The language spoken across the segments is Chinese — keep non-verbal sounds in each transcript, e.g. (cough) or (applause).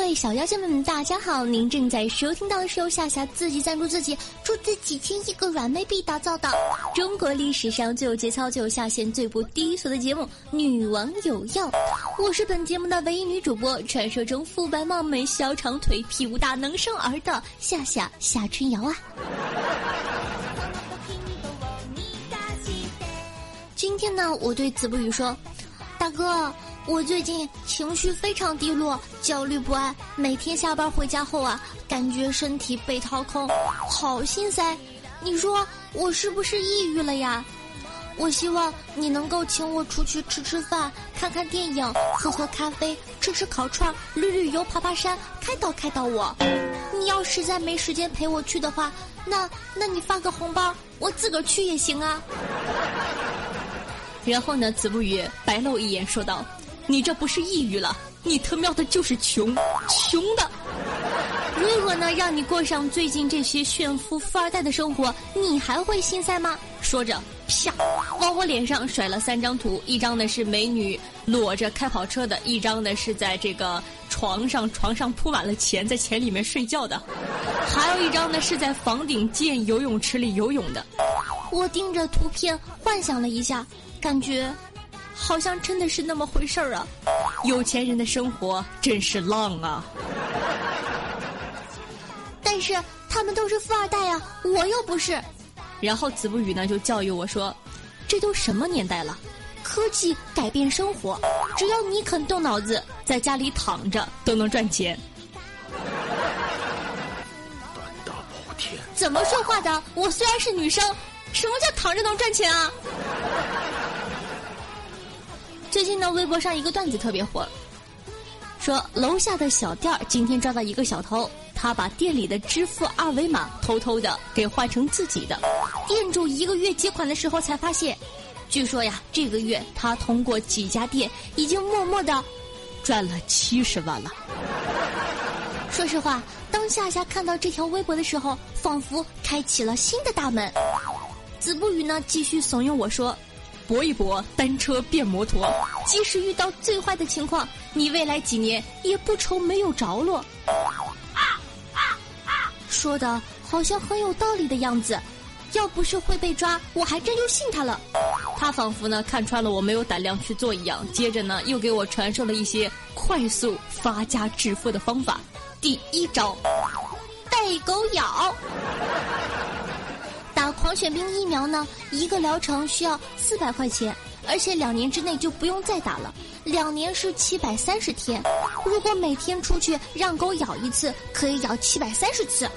各位小妖精们，大家好！您正在收听到的是由夏夏自己赞助自己，出资几千亿个软妹币打造的中国历史上最有节操、最有下限、最不低俗的节目《女王有药》。我是本节目的唯一女主播，传说中肤白貌美、小长腿、屁股大、能生儿的夏夏夏春瑶啊！今天呢，我对子不语说：“大哥。”我最近情绪非常低落，焦虑不安。每天下班回家后啊，感觉身体被掏空，好心塞。你说我是不是抑郁了呀？我希望你能够请我出去吃吃饭，看看电影，喝喝咖啡，吃吃烤串，旅旅游，爬爬山，开导开导我。你要实在没时间陪我去的话，那那你发个红包，我自个儿去也行啊。然后呢，子不语白露一眼，说道。你这不是抑郁了，你他喵的就是穷，穷的。如果呢让你过上最近这些炫富富二代的生活，你还会心塞吗？说着，啪，往我脸上甩了三张图，一张呢是美女裸着开跑车的，一张呢是在这个床上，床上铺满了钱，在钱里面睡觉的，还有一张呢是在房顶建游泳池里游泳的。我盯着图片幻想了一下，感觉。好像真的是那么回事儿啊！有钱人的生活真是浪啊！但是他们都是富二代呀，我又不是。然后子不语呢就教育我说：“这都什么年代了？科技改变生活，只要你肯动脑子，在家里躺着都能赚钱。”胆大包天！怎么说话的？我虽然是女生，什么叫躺着能赚钱啊？最近呢，微博上一个段子特别火，说楼下的小店儿今天抓到一个小偷，他把店里的支付二维码偷偷的给换成自己的。店主一个月结款的时候才发现，据说呀，这个月他通过几家店已经默默的赚了七十万了。说实话，当夏夏看到这条微博的时候，仿佛开启了新的大门。子不语呢，继续怂恿我说。搏一搏，单车变摩托。即使遇到最坏的情况，你未来几年也不愁没有着落。说的好像很有道理的样子，要不是会被抓，我还真就信他了。他仿佛呢看穿了我没有胆量去做一样，接着呢又给我传授了一些快速发家致富的方法。第一招，被狗咬。狂犬病疫苗呢，一个疗程需要四百块钱，而且两年之内就不用再打了。两年是七百三十天，如果每天出去让狗咬一次，可以咬七百三十次。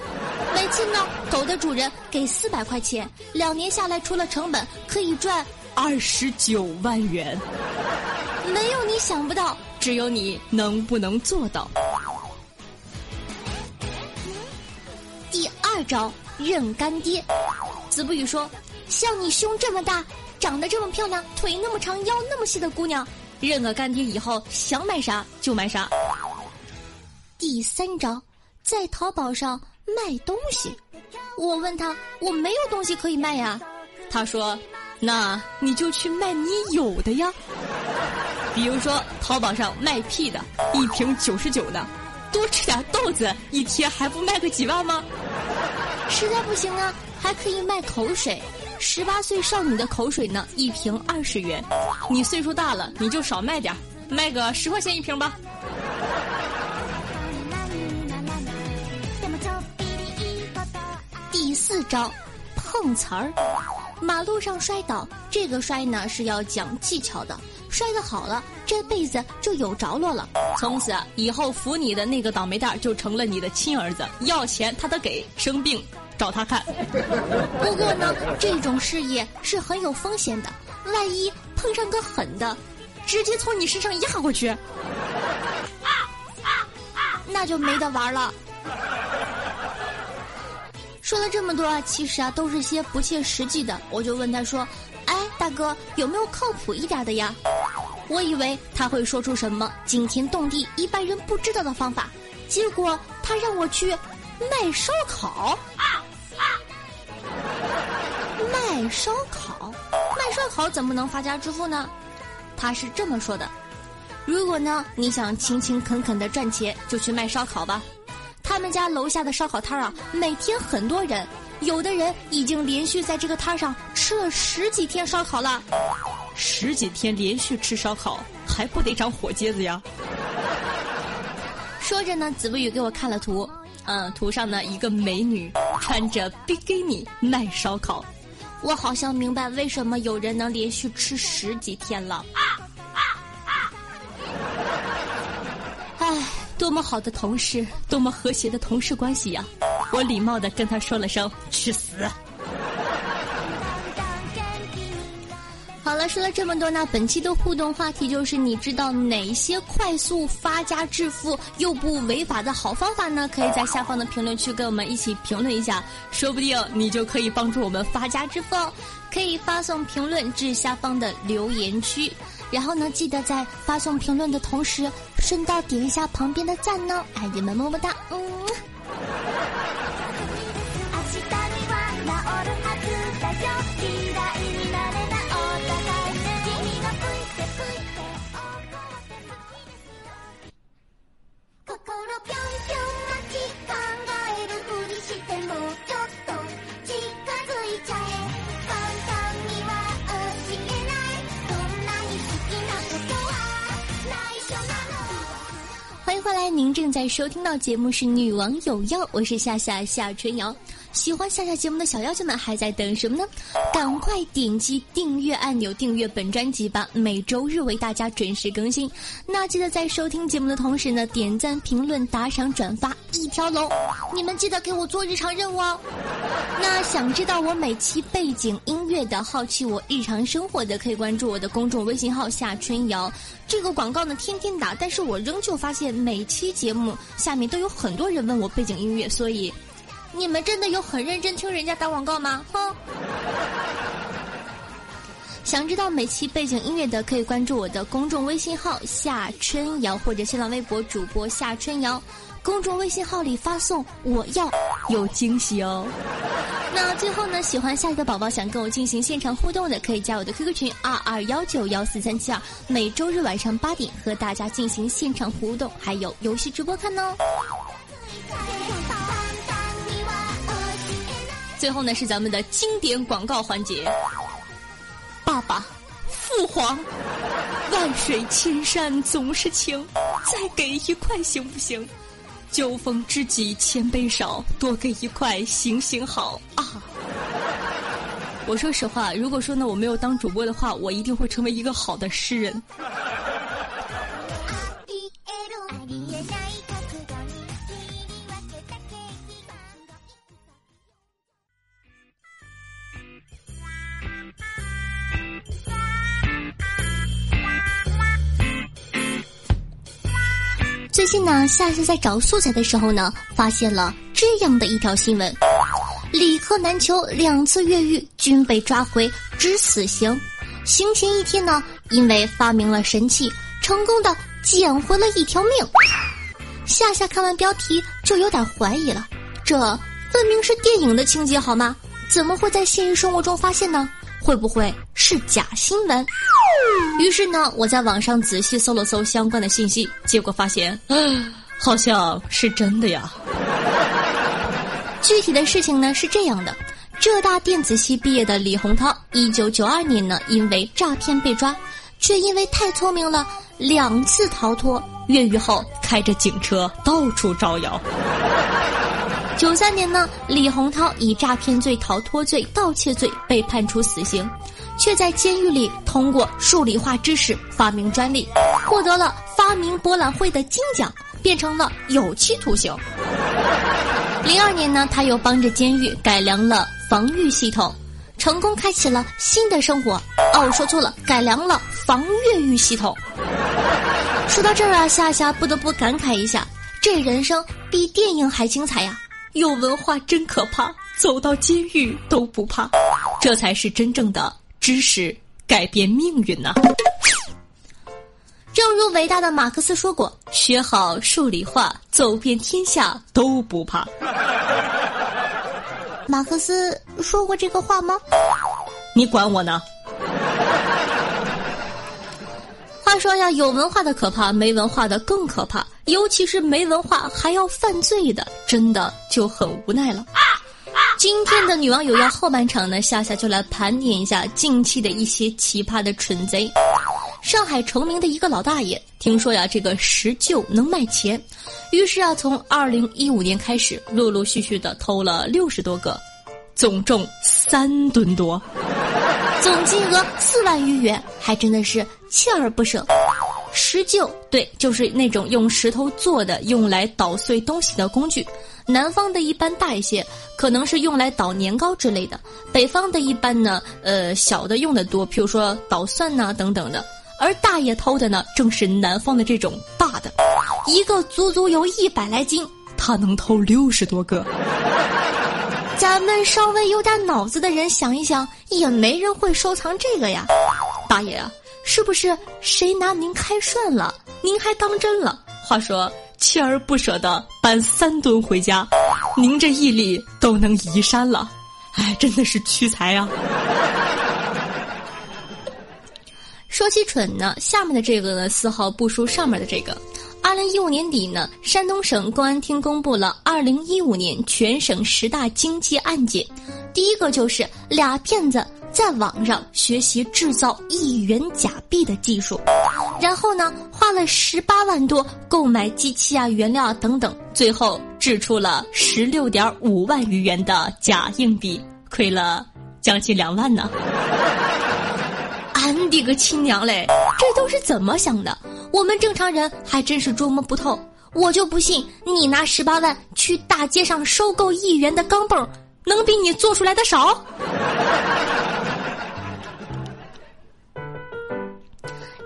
每次呢，狗的主人给四百块钱，两年下来除了成本可以赚二十九万元。没有你想不到，只有你能不能做到。第二招，认干爹。子不语说：“像你胸这么大，长得这么漂亮，腿那么长，腰那么细的姑娘，认了干爹以后，想买啥就买啥。”第三招，在淘宝上卖东西。我问他：“我没有东西可以卖呀。”他说：“那你就去卖你有的呀。比如说淘宝上卖屁的，一瓶九十九的，多吃点豆子，一天还不卖个几万吗？实在不行啊。”还可以卖口水，十八岁少女的口水呢，一瓶二十元。你岁数大了，你就少卖点卖个十块钱一瓶吧。第四招，碰瓷儿。马路上摔倒，这个摔呢是要讲技巧的，摔得好了，这辈子就有着落了。从此以后扶你的那个倒霉蛋就成了你的亲儿子，要钱他得给，生病。找他看，不过呢，这种事业是很有风险的，万一碰上个狠的，直接从你身上压过去，那就没得玩了。说了这么多，其实啊都是些不切实际的。我就问他说：“哎，大哥，有没有靠谱一点的呀？”我以为他会说出什么惊天动地、一般人不知道的方法，结果他让我去卖烧烤。啊卖烧烤，卖烧烤怎么能发家致富呢？他是这么说的：“如果呢你想勤勤恳恳的赚钱，就去卖烧烤吧。”他们家楼下的烧烤摊儿啊，每天很多人，有的人已经连续在这个摊上吃了十几天烧烤了。十几天连续吃烧烤，还不得长火疖子呀？说着呢，子不语给我看了图，嗯，图上呢一个美女穿着比基尼卖烧烤，我好像明白为什么有人能连续吃十几天了。唉。多么好的同事，多么和谐的同事关系呀！我礼貌的跟他说了声“去死”。了，说了这么多那，本期的互动话题就是：你知道哪些快速发家致富又不违法的好方法呢？可以在下方的评论区跟我们一起评论一下，说不定你就可以帮助我们发家致富哦！可以发送评论至下方的留言区。然后呢，记得在发送评论的同时，顺道点一下旁边的赞呢，爱你们么么哒，嗯。欢迎来，您正在收听到节目是《女王有药》，我是夏夏夏春瑶。喜欢夏夏节目的小妖精们还在等什么呢？赶快点击订阅按钮，订阅本专辑吧！每周日为大家准时更新。那记得在收听节目的同时呢，点赞、评论、打赏、转发一条龙。你们记得给我做日常任务哦。那想知道我每期背景音乐的，好奇我日常生活的，可以关注我的公众微信号夏春瑶。这个广告呢，天天打，但是我仍旧发现每期节目下面都有很多人问我背景音乐，所以。你们真的有很认真听人家打广告吗？哼！想知道每期背景音乐的，可以关注我的公众微信号夏春瑶，或者新浪微博主播夏春瑶。公众微信号里发送“我要”，有惊喜哦。那最后呢，喜欢夏雨的宝宝想跟我进行现场互动的，可以加我的 QQ 群二二幺九幺四三七二，每周日晚上八点和大家进行现场互动，还有游戏直播看哦。最后呢，是咱们的经典广告环节。爸爸，父皇，万水千山总是情，再给一块行不行？酒逢知己千杯少，多给一块行行好啊！我说实话，如果说呢我没有当主播的话，我一定会成为一个好的诗人。最近呢，夏夏在找素材的时候呢，发现了这样的一条新闻：李克南球两次越狱均被抓回执死刑，刑前一天呢，因为发明了神器，成功的捡回了一条命。夏夏看完标题就有点怀疑了，这分明是电影的情节好吗？怎么会在现实生活中发现呢？会不会是假新闻？于是呢，我在网上仔细搜了搜相关的信息，结果发现，好像是真的呀。具体的事情呢是这样的：浙大电子系毕业的李洪涛，一九九二年呢因为诈骗被抓，却因为太聪明了，两次逃脱，越狱后开着警车到处招摇。九三年呢，李洪涛以诈骗罪、逃脱罪、盗窃罪被判处死刑，却在监狱里通过数理化知识发明专利，获得了发明博览会的金奖，变成了有期徒刑。零二年呢，他又帮着监狱改良了防御系统，成功开启了新的生活。哦，我说错了，改良了防越狱系统。说到这儿啊，夏夏不得不感慨一下，这人生比电影还精彩呀！有文化真可怕，走到监狱都不怕，这才是真正的知识改变命运呐。正如伟大的马克思说过：“学好数理化，走遍天下都不怕。”马克思说过这个话吗？你管我呢？话说呀，有文化的可怕，没文化的更可怕，尤其是没文化还要犯罪的，真的就很无奈了。今天的女网友要后半场呢，夏夏就来盘点一下近期的一些奇葩的蠢贼。上海成名的一个老大爷，听说呀，这个石臼能卖钱，于是啊，从二零一五年开始，陆陆续续的偷了六十多个，总重三吨多，总金额四万余元，还真的是锲而不舍。石臼，对，就是那种用石头做的，用来捣碎东西的工具。南方的一般大一些，可能是用来捣年糕之类的；北方的一般呢，呃，小的用的多，譬如说捣蒜呐等等的。而大爷偷的呢，正是南方的这种大的，一个足足有一百来斤，他能偷六十多个。咱们稍微有点脑子的人想一想，也没人会收藏这个呀。大爷啊，是不是谁拿您开涮了，您还当真了？话说锲而不舍的搬三吨回家，您这毅力都能移山了，哎，真的是屈才啊！(laughs) 说起蠢呢，下面的这个呢丝毫不输上面的这个。二零一五年底呢，山东省公安厅公布了二零一五年全省十大经济案件，第一个就是俩骗子在网上学习制造一元假币的技术，然后呢花了十八万多购买机器啊、原料啊等等，最后制出了十六点五万余元的假硬币，亏了将近两万呢。(laughs) 俺的个亲娘嘞！这都是怎么想的？我们正常人还真是捉摸不透。我就不信你拿十八万去大街上收购一元的钢镚，能比你做出来的少？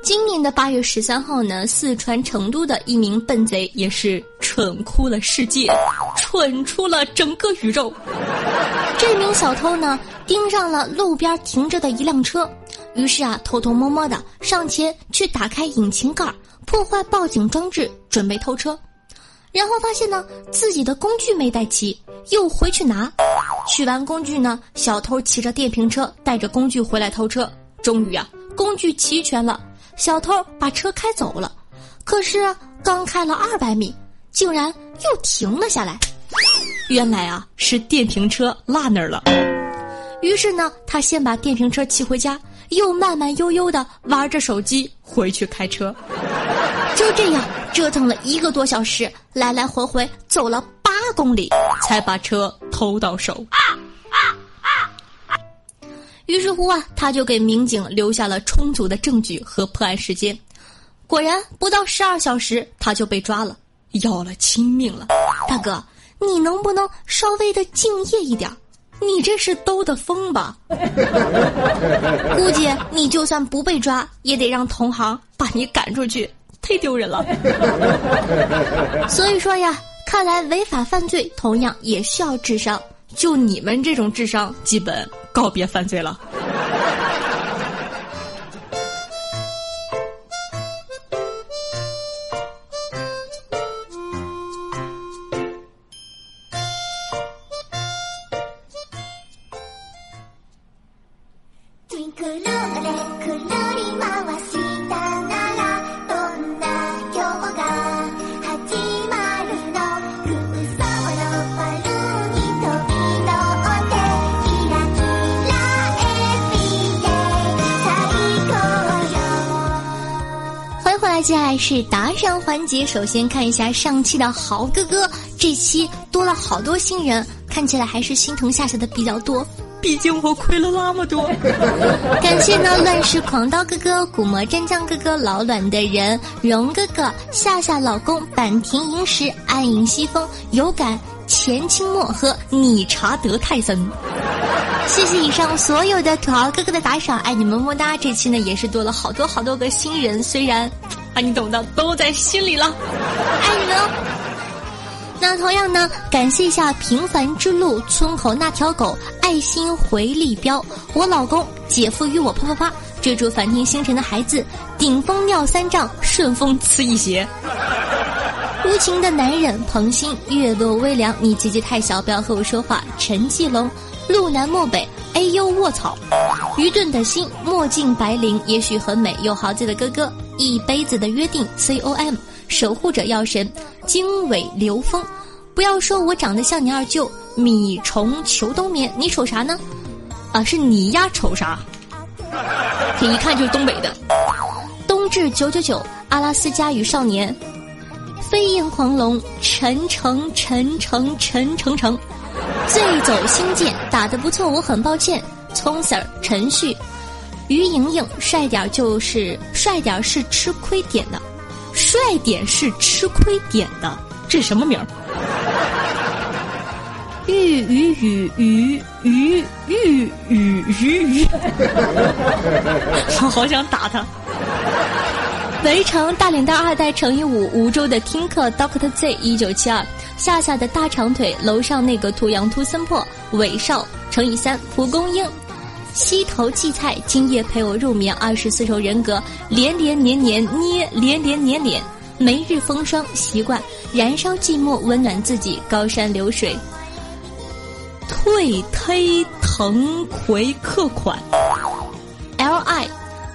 今年的八月十三号呢，四川成都的一名笨贼也是蠢哭了世界，蠢出了整个宇宙。这名小偷呢，盯上了路边停着的一辆车。于是啊，偷偷摸摸的上前去打开引擎盖，破坏报警装置，准备偷车。然后发现呢，自己的工具没带齐，又回去拿。取完工具呢，小偷骑着电瓶车带着工具回来偷车。终于啊，工具齐全了，小偷把车开走了。可是刚开了二百米，竟然又停了下来。原来啊，是电瓶车落那儿了。于是呢，他先把电瓶车骑回家。又慢慢悠悠的玩着手机回去开车，就这样折腾了一个多小时，来来回回走了八公里，才把车偷到手。于是乎啊，他就给民警留下了充足的证据和破案时间。果然，不到十二小时他就被抓了，要了亲命了。大哥，你能不能稍微的敬业一点？你这是兜的风吧？估计你就算不被抓，也得让同行把你赶出去，忒丢人了。所以说呀，看来违法犯罪同样也需要智商。就你们这种智商，基本告别犯罪了。是打赏环节，首先看一下上期的豪哥哥，这期多了好多新人，看起来还是心疼夏夏的比较多。毕竟我亏了那么多。(laughs) 感谢呢，乱世狂刀哥哥、古魔战将哥哥、老卵的人、荣哥哥、夏夏老公、坂田银时、暗影西风、有感、钱清墨和理查德泰森。谢谢以上所有的土豪哥哥的打赏，爱你们么么哒！这期呢也是多了好多好多个新人，虽然啊你懂的，都在心里了，爱你们哦。那同样呢，感谢一下平凡之路村口那条狗爱心回力标，我老公姐夫与我啪啪啪，追逐繁天星辰的孩子，顶峰尿三丈，顺风刺一鞋。无情的男人，彭鑫，月落微凉，你姐姐太小，不要和我说话。陈继龙，路南漠北，哎呦卧槽，愚钝的心，墨镜白灵，也许很美。有豪子的哥哥，一杯子的约定，C O M，守护者药神，经纬流风。不要说我长得像你二舅，米虫求冬眠，你瞅啥呢？啊，是你丫瞅啥？这一看就是东北的。冬至九九九，阿拉斯加与少年。飞燕狂龙，陈诚陈诚陈诚诚，醉走星剑打得不错，我很抱歉。聪 Sir 陈旭，于莹莹帅点就是帅点是吃亏点的，帅点是吃亏点的，这什么名儿？玉鱼雨鱼鱼玉雨鱼鱼，我 (laughs) 好想打他。围城大脸蛋二代乘以五，梧州的听课 Doctor Z 一九七二，夏夏的大长腿，楼上那个土洋秃森破，韦少乘以三，蒲公英，西头荠菜，今夜陪我入眠，二十四重人格，连连年年捏，连连年年，每日风霜习惯，燃烧寂寞，温暖自己，高山流水，退推藤葵客款，L I。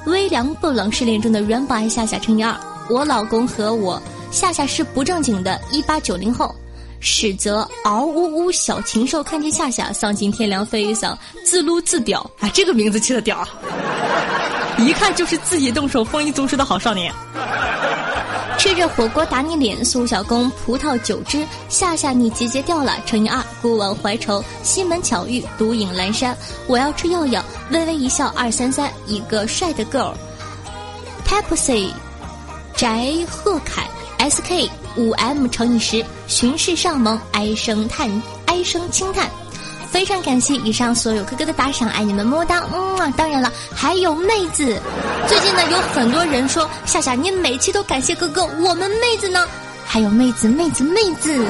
微凉不冷，失恋中的 Rainbow 爱夏夏乘以二。我老公和我夏夏是不正经的，一八九零后。史泽嗷呜呜小禽兽看见夏夏丧尽天良飞一嗓自撸自屌啊，这个名字起的屌，(laughs) 一看就是自己动手丰衣足食的好少年。吃着火锅打你脸，苏小公葡萄酒汁，夏夏你结节掉了乘以二。孤王怀愁，西门巧遇，独影阑珊。我要吃药药，微微一笑二三三，一个帅的 girl，Pepsi，翟贺凯，SK 五 M 乘以十，巡视上蒙，唉声叹，唉声轻叹。非常感谢以上所有哥哥的打赏，爱你们么么哒！嗯啊，当然了，还有妹子。最近呢，有很多人说夏夏，你每期都感谢哥哥，我们妹子呢？还有妹子，妹子，妹子。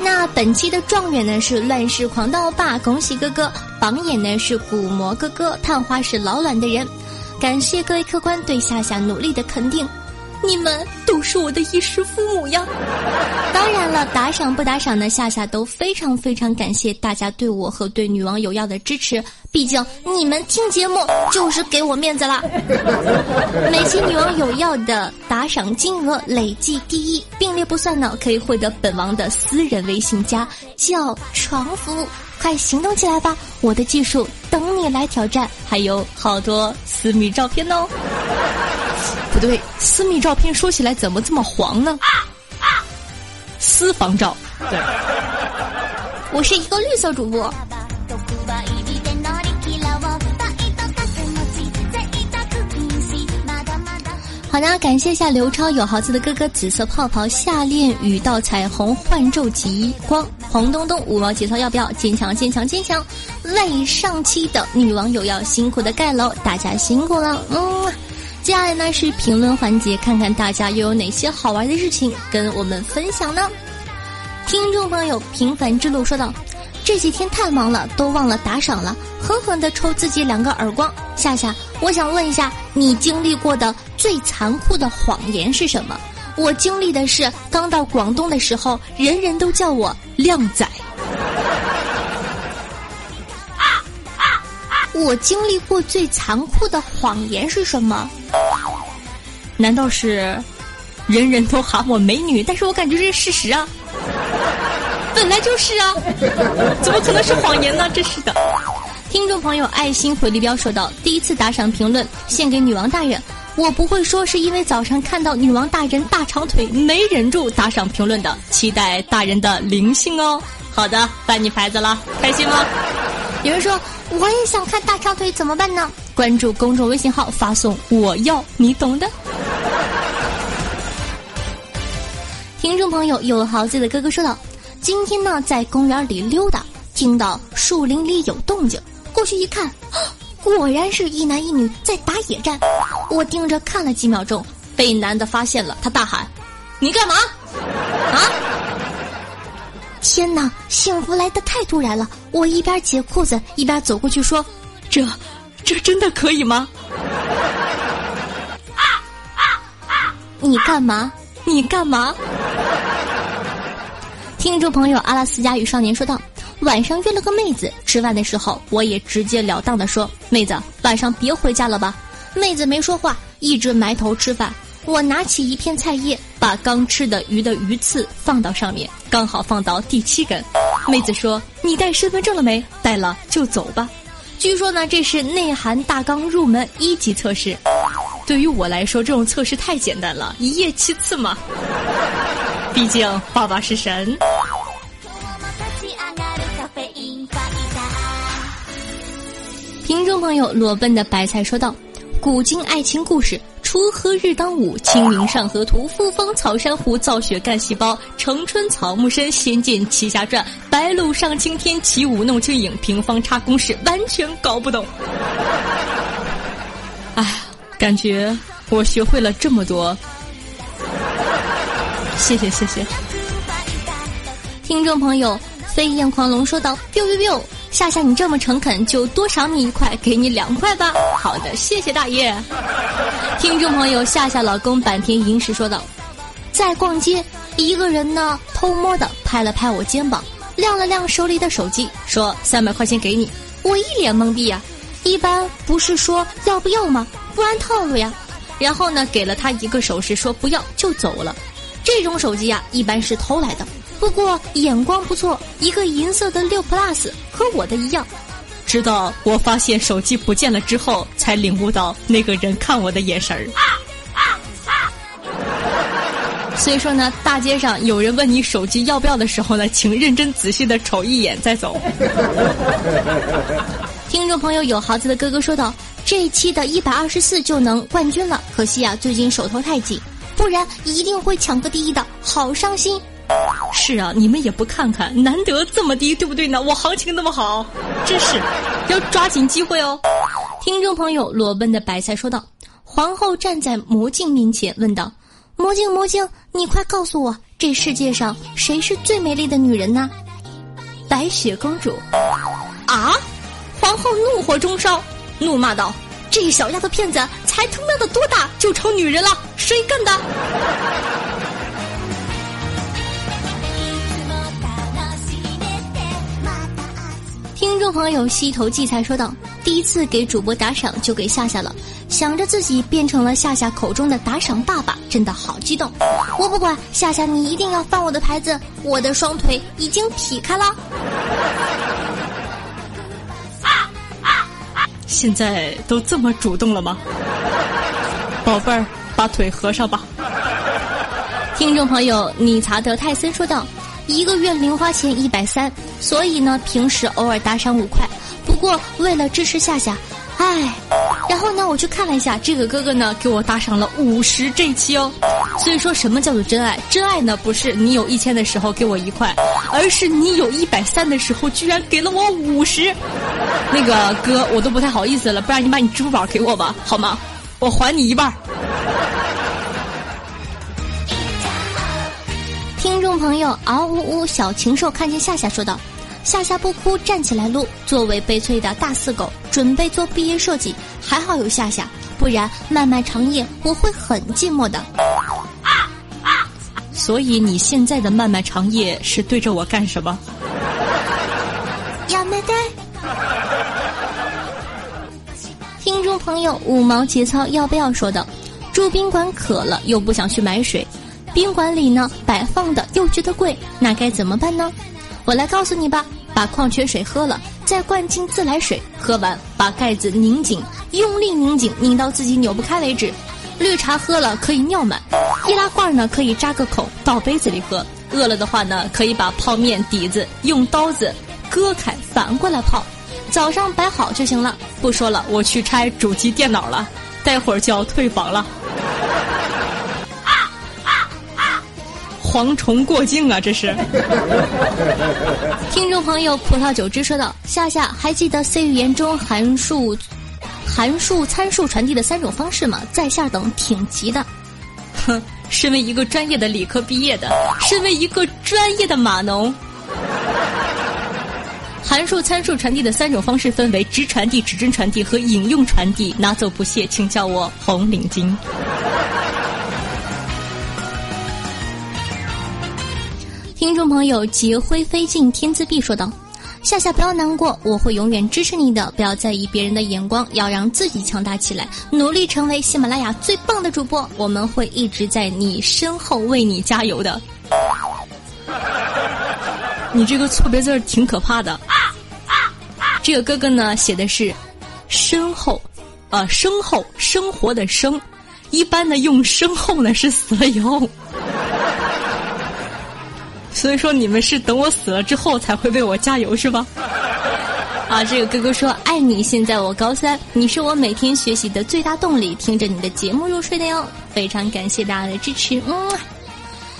那本期的状元呢是乱世狂刀霸，恭喜哥哥！榜眼呢是古魔哥哥，探花是老卵的人。感谢各位客官对夏夏努力的肯定。你们都是我的衣食父母呀！当然了，打赏不打赏的夏夏都非常非常感谢大家对我和对女王有药的支持。毕竟你们听节目就是给我面子啦。(laughs) 每期女王有药的打赏金额累计第一，并列不算呢，可以获得本王的私人微信加叫床服，快行动起来吧！我的技术等你来挑战，还有好多私密照片哦。不对，私密照片说起来怎么这么黄呢？私房照，对，我是一个绿色主播。好的，感谢一下刘超有豪子的哥哥，紫色泡泡夏恋雨到彩虹幻昼极光，黄东东五毛节操要不要？坚强坚强坚强！为上期的女网友要辛苦的盖楼，大家辛苦了，嗯。接下来呢是评论环节，看看大家又有哪些好玩的事情跟我们分享呢？听众朋友，平凡之路说道：“这几天太忙了，都忘了打赏了，狠狠的抽自己两个耳光。夏夏，我想问一下，你经历过的最残酷的谎言是什么？我经历的是刚到广东的时候，人人都叫我靓仔。我经历过最残酷的谎言是什么？难道是人人都喊我美女？但是我感觉这是事实啊，本来就是啊，怎么可能是谎言呢？真是的。听众朋友爱心回力标说道：“第一次打赏评论献给女王大人，我不会说是因为早上看到女王大人大长腿没忍住打赏评论的，期待大人的灵性哦。”好的，翻你牌子了，开心吗？有人说。我也想看大长腿，怎么办呢？关注公众微信号，发送“我要”，你懂的。听众朋友有豪子的哥哥说道：“今天呢，在公园里溜达，听到树林里有动静，过去一看，(gasps) 果然是一男一女在打野战。我盯着看了几秒钟，被男的发现了，他大喊：“你干嘛？啊！”天哪，幸福来的太突然了！我一边解裤子一边走过去说：“这，这真的可以吗？”啊啊啊你干嘛？你干嘛？听众朋友阿拉斯加与少年说道：“晚上约了个妹子吃饭的时候，我也直截了当的说，妹子晚上别回家了吧。”妹子没说话，一直埋头吃饭。我拿起一片菜叶，把刚吃的鱼的鱼刺放到上面，刚好放到第七根。妹子说：“你带身份证了没？带了就走吧。”据说呢，这是内涵大纲入门一级测试。对于我来说，这种测试太简单了，一夜七次嘛。毕竟爸爸是神。朋友，裸奔的白菜说道：“古今爱情故事，锄禾日当午，清明上河图，复方草珊瑚，造血干细胞，城春草木深，仙剑奇侠传，白鹿上青天，起舞弄清影，平方差公式，完全搞不懂。”哎，感觉我学会了这么多。谢谢谢谢，听众朋友，飞燕狂龙说道：“biu biu biu，夏夏你这么诚恳，就多赏你一块，给你两块吧。”好的，谢谢大爷。听众朋友，夏夏老公坂田银时说道：“在逛街，一个人呢偷摸的拍了拍我肩膀，亮了亮手里的手机，说三百块钱给你。”我一脸懵逼呀，一般不是说要不要吗？不按套路呀。然后呢，给了他一个手势，说不要就走了。这种手机呀，一般是偷来的。不过眼光不错，一个银色的六 plus 和我的一样。直到我发现手机不见了之后，才领悟到那个人看我的眼神儿。所以说呢，大街上有人问你手机要不要的时候呢，请认真仔细的瞅一眼再走。听众朋友有豪子的哥哥说道：“这一期的一百二十四就能冠军了，可惜啊，最近手头太紧。”不然一定会抢个第一的，好伤心。是啊，你们也不看看，难得这么低，对不对呢？我行情那么好，真是要抓紧机会哦。听众朋友裸奔的白菜说道：“皇后站在魔镜面前问道：‘魔镜魔镜，你快告诉我，这世界上谁是最美丽的女人呢？’白雪公主。啊！皇后怒火中烧，怒骂道。”这小丫头片子才他妈的多大就成女人了？谁干的？听众朋友西头荠菜说道：“第一次给主播打赏就给夏夏了，想着自己变成了夏夏口中的打赏爸爸，真的好激动。我不管夏夏，你一定要翻我的牌子，我的双腿已经劈开了。”现在都这么主动了吗，(laughs) 宝贝儿，把腿合上吧。听众朋友，理查德泰森说道：“一个月零花钱一百三，所以呢，平时偶尔打赏五块。不过为了支持夏夏，唉。然后呢，我去看了一下，这个哥哥呢给我打赏了五十这期哦。所以说什么叫做真爱？真爱呢不是你有一千的时候给我一块，而是你有一百三的时候居然给了我五十。那个哥，我都不太好意思了，不然你把你支付宝给我吧，好吗？我还你一半。众朋友，嗷呜呜小禽兽看见夏夏说道：“夏夏不哭，站起来撸。”作为悲催的大四狗，准备做毕业设计，还好有夏夏，不然漫漫长夜我会很寂寞的。(laughs) 所以你现在的漫漫长夜是对着我干什么？亚美呆。听众朋友，五毛节操要不要说的？住宾馆渴了又不想去买水，宾馆里呢摆放的又觉得贵，那该怎么办呢？我来告诉你吧，把矿泉水喝了，再灌进自来水，喝完把盖子拧紧，用力拧紧，拧到自己扭不开为止。绿茶喝了可以尿满，易拉罐呢可以扎个孔倒杯子里喝。饿了的话呢，可以把泡面底子用刀子割开反过来泡。早上摆好就行了。不说了，我去拆主机电脑了，待会儿就要退房了。蝗虫过境啊！这是。(laughs) 听众朋友，葡萄酒汁说道：“夏夏，还记得 C 语言中函数、函数参数传递的三种方式吗？在下等挺急的。”哼，身为一个专业的理科毕业的，身为一个专业的码农，函数参数传递的三种方式分为直传递、指针传递和引用传递。拿走不谢，请叫我红领巾。听众朋友，劫灰飞尽天自闭说道：“夏夏不要难过，我会永远支持你的。不要在意别人的眼光，要让自己强大起来，努力成为喜马拉雅最棒的主播。我们会一直在你身后为你加油的。”你这个错别字挺可怕的。这个哥哥呢写的是“身后”，啊，身后生活的生，一般的用身后呢是死了以后。所以说你们是等我死了之后才会为我加油是吧？啊，这个哥哥说爱你。现在我高三，你是我每天学习的最大动力，听着你的节目入睡的哟。非常感谢大家的支持，嗯。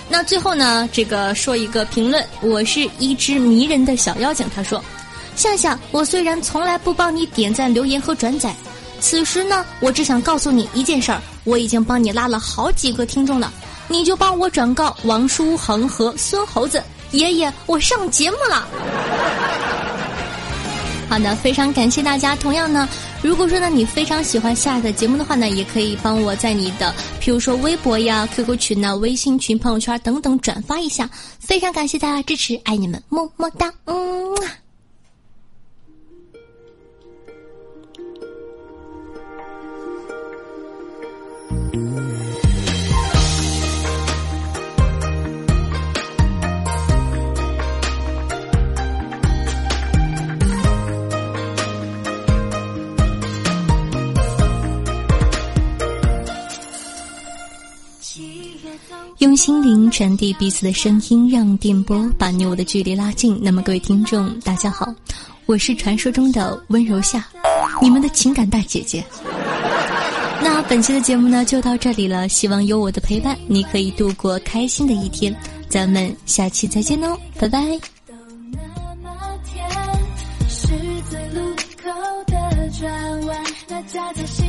那最后呢，这个说一个评论，我是一只迷人的小妖精。他说：夏夏，我虽然从来不帮你点赞、留言和转载，此时呢，我只想告诉你一件事儿，我已经帮你拉了好几个听众了。你就帮我转告王书恒和孙猴子爷爷，我上节目了。(laughs) 好的，非常感谢大家。同样呢，如果说呢你非常喜欢下的节目的话呢，也可以帮我在你的，譬如说微博呀、QQ 群呐、微信群、朋友圈等等转发一下。非常感谢大家支持，爱你们，么么哒，嗯。用心灵传递彼此的声音，让电波把你我的距离拉近。那么，各位听众，大家好，我是传说中的温柔夏，你们的情感大姐姐。那本期的节目呢，就到这里了。希望有我的陪伴，你可以度过开心的一天。咱们下期再见哦，拜拜。家在。